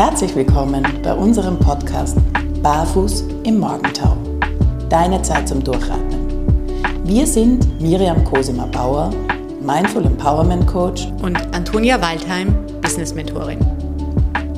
Herzlich willkommen bei unserem Podcast Barfuß im Morgentau. Deine Zeit zum Durchatmen. Wir sind Miriam Cosima Bauer, Mindful Empowerment Coach und Antonia Waldheim, Business Mentorin.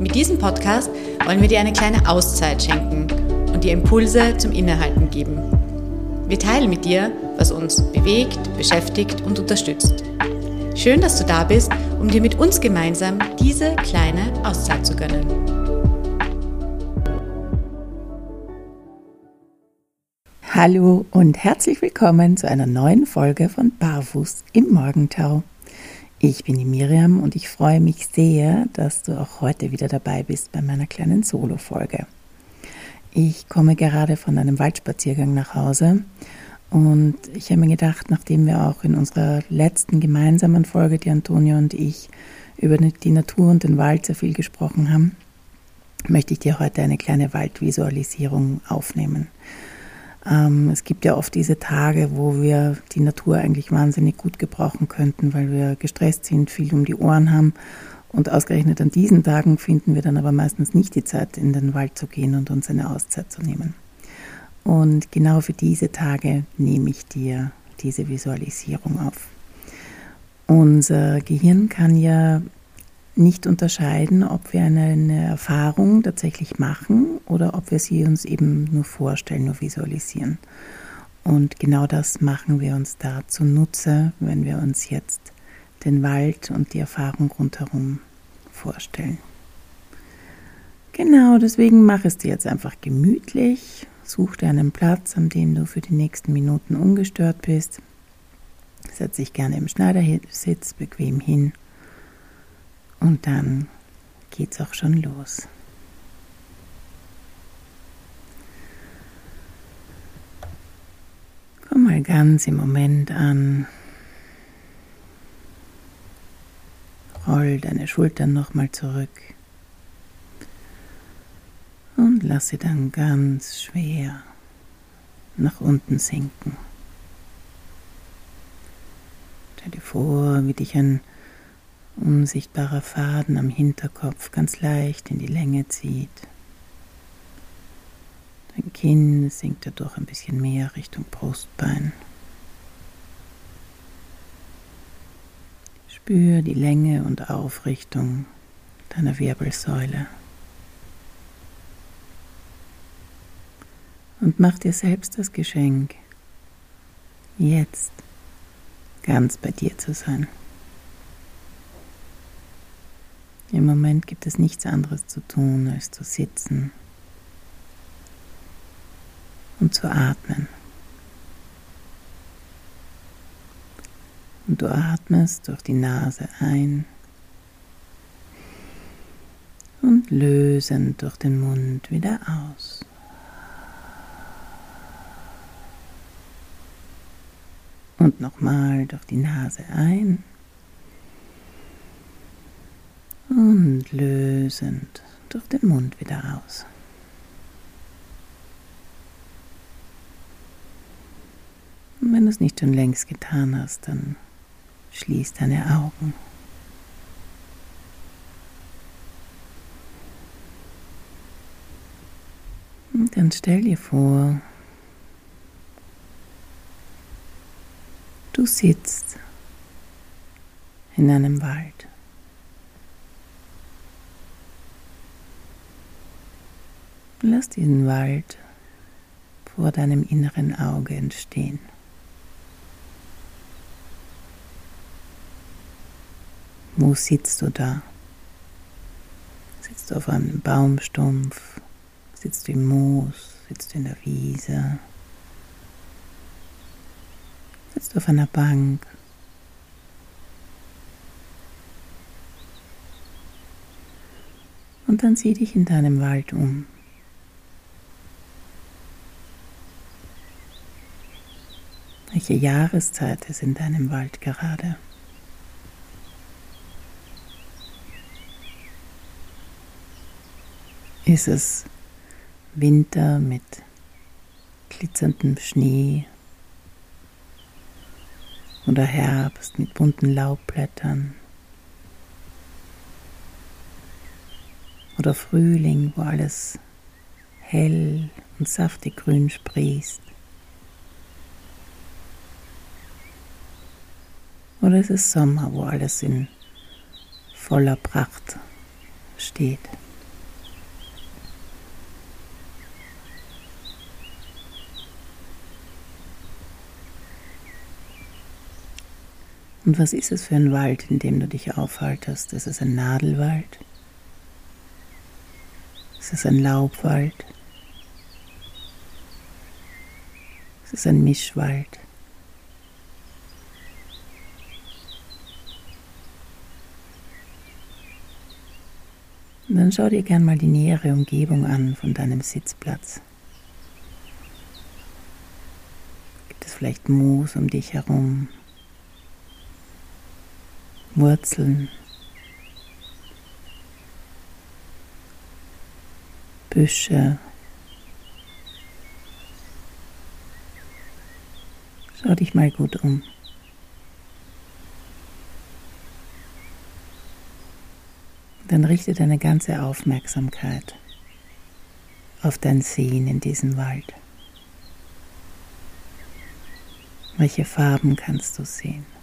Mit diesem Podcast wollen wir dir eine kleine Auszeit schenken und dir Impulse zum Innehalten geben. Wir teilen mit dir, was uns bewegt, beschäftigt und unterstützt. Schön, dass du da bist, um dir mit uns gemeinsam diese kleine Auszeit zu gönnen. Hallo und herzlich willkommen zu einer neuen Folge von Barfuß im Morgentau. Ich bin die Miriam und ich freue mich sehr, dass du auch heute wieder dabei bist bei meiner kleinen Solo-Folge. Ich komme gerade von einem Waldspaziergang nach Hause und ich habe mir gedacht, nachdem wir auch in unserer letzten gemeinsamen Folge, die Antonia und ich, über die Natur und den Wald sehr viel gesprochen haben, möchte ich dir heute eine kleine Waldvisualisierung aufnehmen. Ähm, es gibt ja oft diese Tage, wo wir die Natur eigentlich wahnsinnig gut gebrauchen könnten, weil wir gestresst sind, viel um die Ohren haben. Und ausgerechnet an diesen Tagen finden wir dann aber meistens nicht die Zeit, in den Wald zu gehen und uns eine Auszeit zu nehmen. Und genau für diese Tage nehme ich dir diese Visualisierung auf. Unser Gehirn kann ja nicht unterscheiden, ob wir eine, Erfahrung tatsächlich machen oder ob wir sie uns eben nur vorstellen, nur visualisieren. Und genau das machen wir uns da zunutze, wenn wir uns jetzt den Wald und die Erfahrung rundherum vorstellen. Genau, deswegen mach es dir jetzt einfach gemütlich Such dir einen Platz, an dem du für die nächsten Minuten ungestört bist. Setz dich gerne im Schneidersitz bequem hin und dann geht's auch schon los. Komm mal ganz im Moment an. Roll deine Schultern nochmal zurück und lass sie dann ganz schwer nach unten sinken. Stell dir vor, wie dich ein unsichtbarer Faden am Hinterkopf ganz leicht in die Länge zieht. Dein Kinn sinkt dadurch ein bisschen mehr Richtung Brustbein. Spür die Länge und Aufrichtung deiner Wirbelsäule. Und mach dir selbst das Geschenk, jetzt ganz bei dir zu sein. Im Moment gibt es nichts anderes zu tun, als zu sitzen und zu atmen. Und du atmest durch die Nase ein und lösend durch den Mund wieder aus. Und nochmal durch die Nase ein. Und lösend durch den Mund wieder aus. Und wenn du es nicht schon längst getan hast, dann schließ deine Augen. Und dann stell dir vor, Sitzt in einem Wald. Lass diesen Wald vor deinem inneren Auge entstehen. Wo sitzt du da? Sitzt du auf einem Baumstumpf? Sitzt du im Moos? Sitzt du in der Wiese? Sitzt auf einer Bank. Und dann sieh dich in deinem Wald um. Welche Jahreszeit ist in deinem Wald gerade? Ist es Winter mit glitzerndem Schnee oder Herbst mit bunten Laubblättern. Oder Frühling, wo alles hell und saftig grün sprießt. Oder es ist Sommer, wo alles in voller Pracht steht. Und was ist es für ein Wald, in dem du dich aufhaltest? Ist es ein Nadelwald? Ist es ein Laubwald? Ist es ein Mischwald? Und dann schau dir gern mal die nähere Umgebung an von deinem Sitzplatz. Gibt es vielleicht Moos um dich herum? Wurzeln, Büsche. Schau dich mal gut um. Dann richte deine ganze Aufmerksamkeit auf dein Sehen in diesem Wald. Welche Farben kannst du sehen?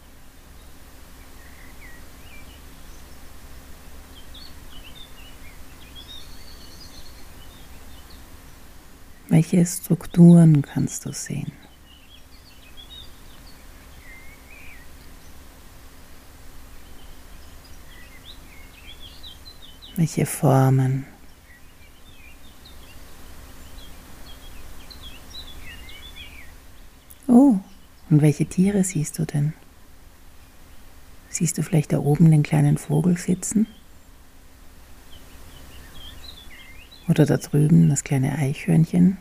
Welche Strukturen kannst du sehen? Welche Formen? Oh, und welche Tiere siehst du denn? Siehst du vielleicht da oben den kleinen Vogel sitzen? Oder da drüben das kleine Eichhörnchen,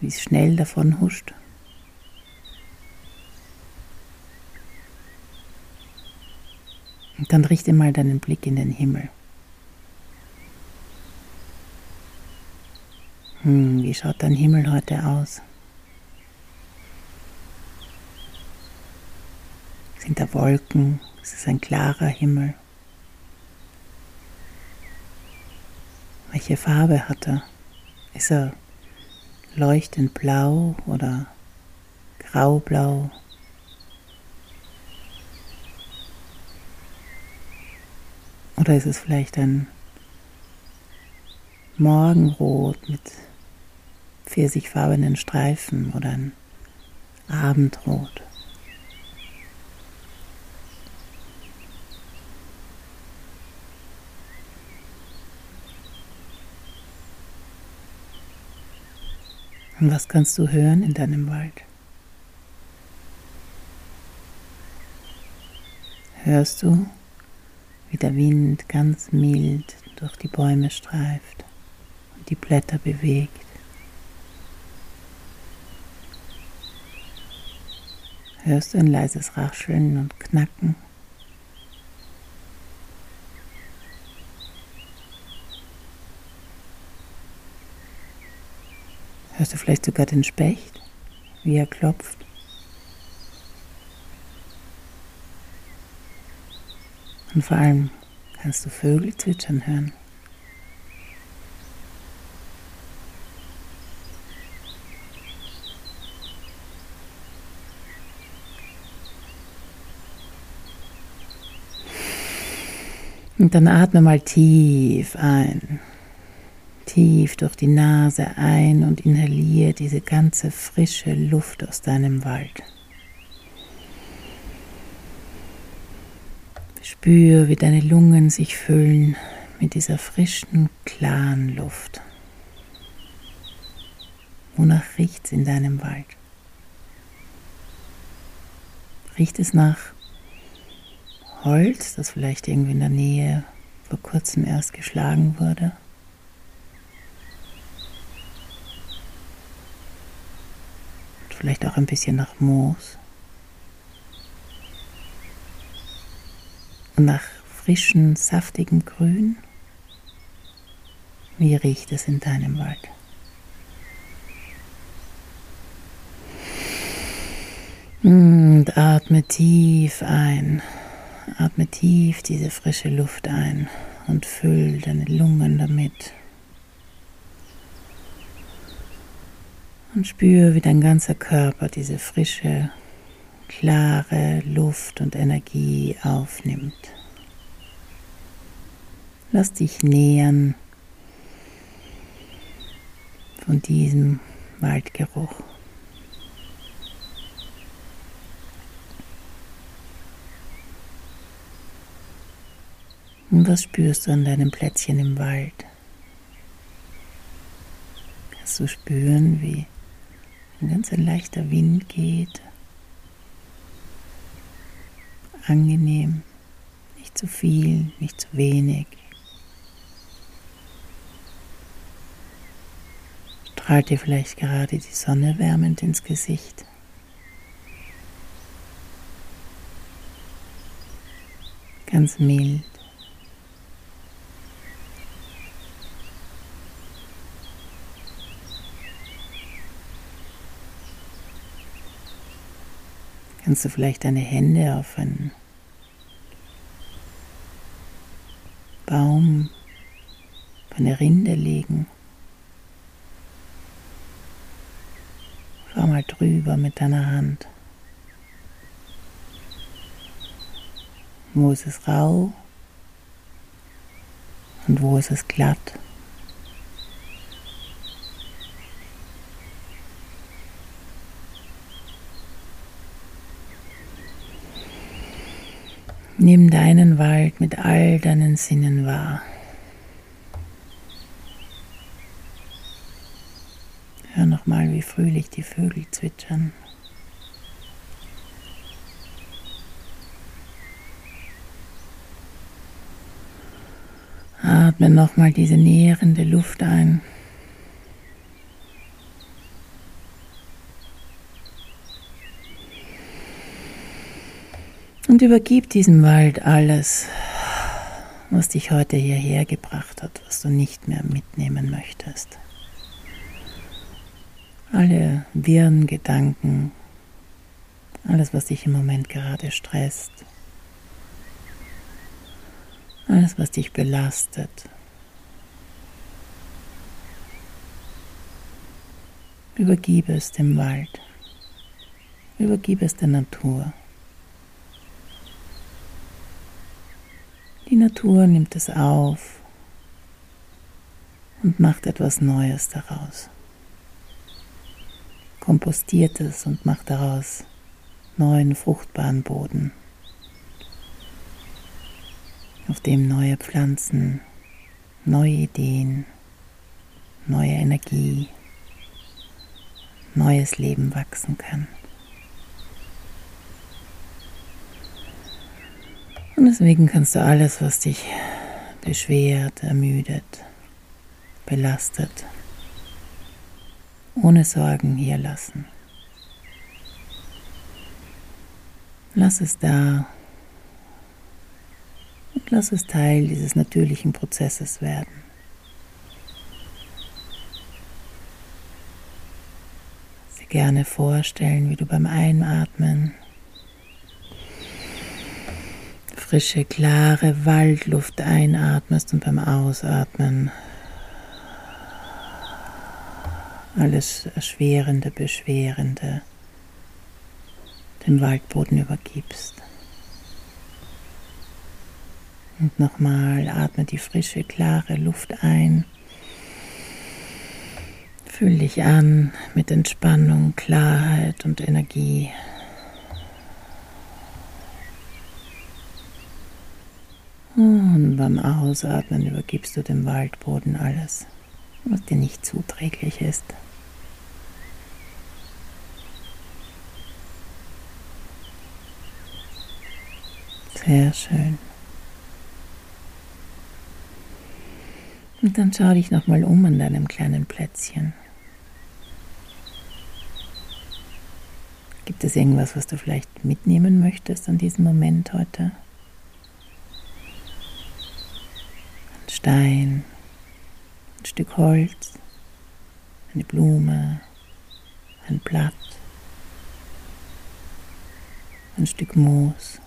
wie es schnell davon huscht. Und dann richte mal deinen Blick in den Himmel. Hm, wie schaut dein Himmel heute aus? Sind da Wolken? Ist es ein klarer Himmel? Welche Farbe hat er? Ist er leuchtend blau oder graublau? Oder ist es vielleicht ein Morgenrot mit pfirsichfarbenen Streifen oder ein Abendrot? Und was kannst du hören in deinem Wald? Hörst du, wie der Wind ganz mild durch die Bäume streift und die Blätter bewegt? Hörst du ein leises Rascheln und Knacken? Hörst du vielleicht sogar den Specht, wie er klopft? Und vor allem kannst du Vögel zwitschern hören. Und dann atme mal tief ein tief durch die Nase ein und inhaliere diese ganze frische Luft aus deinem Wald. Spür, wie deine Lungen sich füllen mit dieser frischen, klaren Luft. Wonach riecht es in deinem Wald? Riecht es nach Holz, das vielleicht irgendwie in der Nähe vor kurzem erst geschlagen wurde? Vielleicht auch ein bisschen nach Moos und nach frischem, saftigem Grün. Wie riecht es in deinem Wald? Und atme tief ein. Atme tief diese frische Luft ein und füll deine Lungen damit. Und spür, wie dein ganzer Körper diese frische, klare Luft und Energie aufnimmt. Lass dich nähern von diesem Waldgeruch. Und was spürst du an deinem Plätzchen im Wald? Kannst du spüren, wie ein ganz ein leichter Wind geht? Angenehm, nicht zu viel, nicht zu wenig. Strahlt dir vielleicht gerade die Sonne wärmend ins Gesicht? Ganz mild. Kannst du vielleicht deine Hände auf einen Baum, auf eine Rinde legen? Fahr mal drüber mit deiner Hand. Wo ist es rau und wo ist es glatt? Nimm deinen Wald mit all deinen Sinnen wahr. Hör nochmal, wie fröhlich die Vögel zwitschern. Atme nochmal diese nährende Luft ein. Und übergib diesem Wald alles, was dich heute hierher gebracht hat, was du nicht mehr mitnehmen möchtest. Alle wirren Gedanken, alles, was dich im Moment gerade stresst, alles, was dich belastet. Übergib es dem Wald, übergib es der Natur. Die Natur nimmt es auf und macht etwas Neues daraus. Kompostiert es und macht daraus neuen fruchtbaren Boden, auf dem neue Pflanzen, neue Ideen, neue Energie, neues Leben wachsen kann. Und deswegen kannst du alles, was dich beschwert, ermüdet, belastet, ohne Sorgen hier lassen. Lass es da und lass es Teil dieses natürlichen Prozesses werden. Sie gerne vorstellen, wie du beim Einatmen frische, klare Waldluft einatmest und beim Ausatmen alles Erschwerende, Beschwerende dem Waldboden übergibst. Und nochmal atme die frische, klare Luft ein. Fühl dich an mit Entspannung, Klarheit und Energie. Und beim Ausatmen übergibst du dem Waldboden alles, was dir nicht zuträglich ist. Sehr schön. Und dann schau dich nochmal um an deinem kleinen Plätzchen. Gibt es irgendwas, was du vielleicht mitnehmen möchtest an diesem Moment heute? Stein, ein Stück Holz, eine Blume, ein Blatt, ein Stück Moos.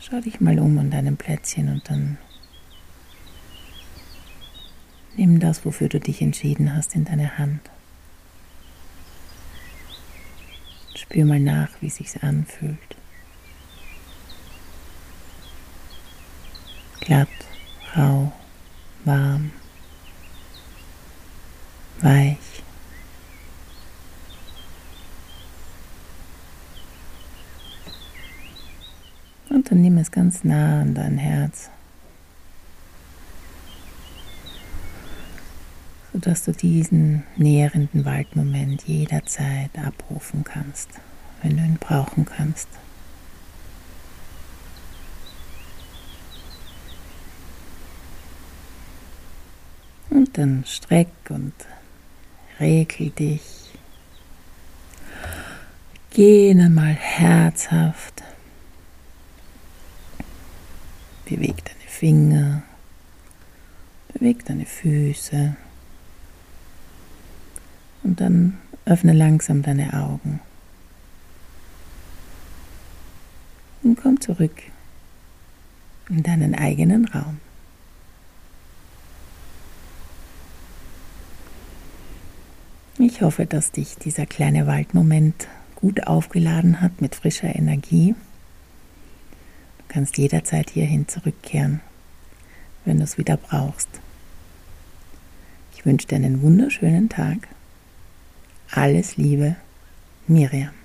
Schau dich mal um an deinem Plätzchen und dann nimm das, wofür du dich entschieden hast, in deine Hand. Spür mal nach, wie sich's anfühlt. Glatt, rau, warm, weich. Und dann nimm es ganz nah an dein Herz, sodass du diesen nährenden Waldmoment jederzeit abrufen kannst, wenn du ihn brauchen kannst. Und dann streck und regel dich. Geh einmal herzhaft. Beweg deine Finger. Beweg deine Füße. Und dann öffne langsam deine Augen. Und komm zurück in deinen eigenen Raum. Ich hoffe, dass dich dieser kleine Waldmoment gut aufgeladen hat mit frischer Energie. Du kannst jederzeit hierhin zurückkehren, wenn du es wieder brauchst. Ich wünsche dir einen wunderschönen Tag. Alles Liebe, Miriam.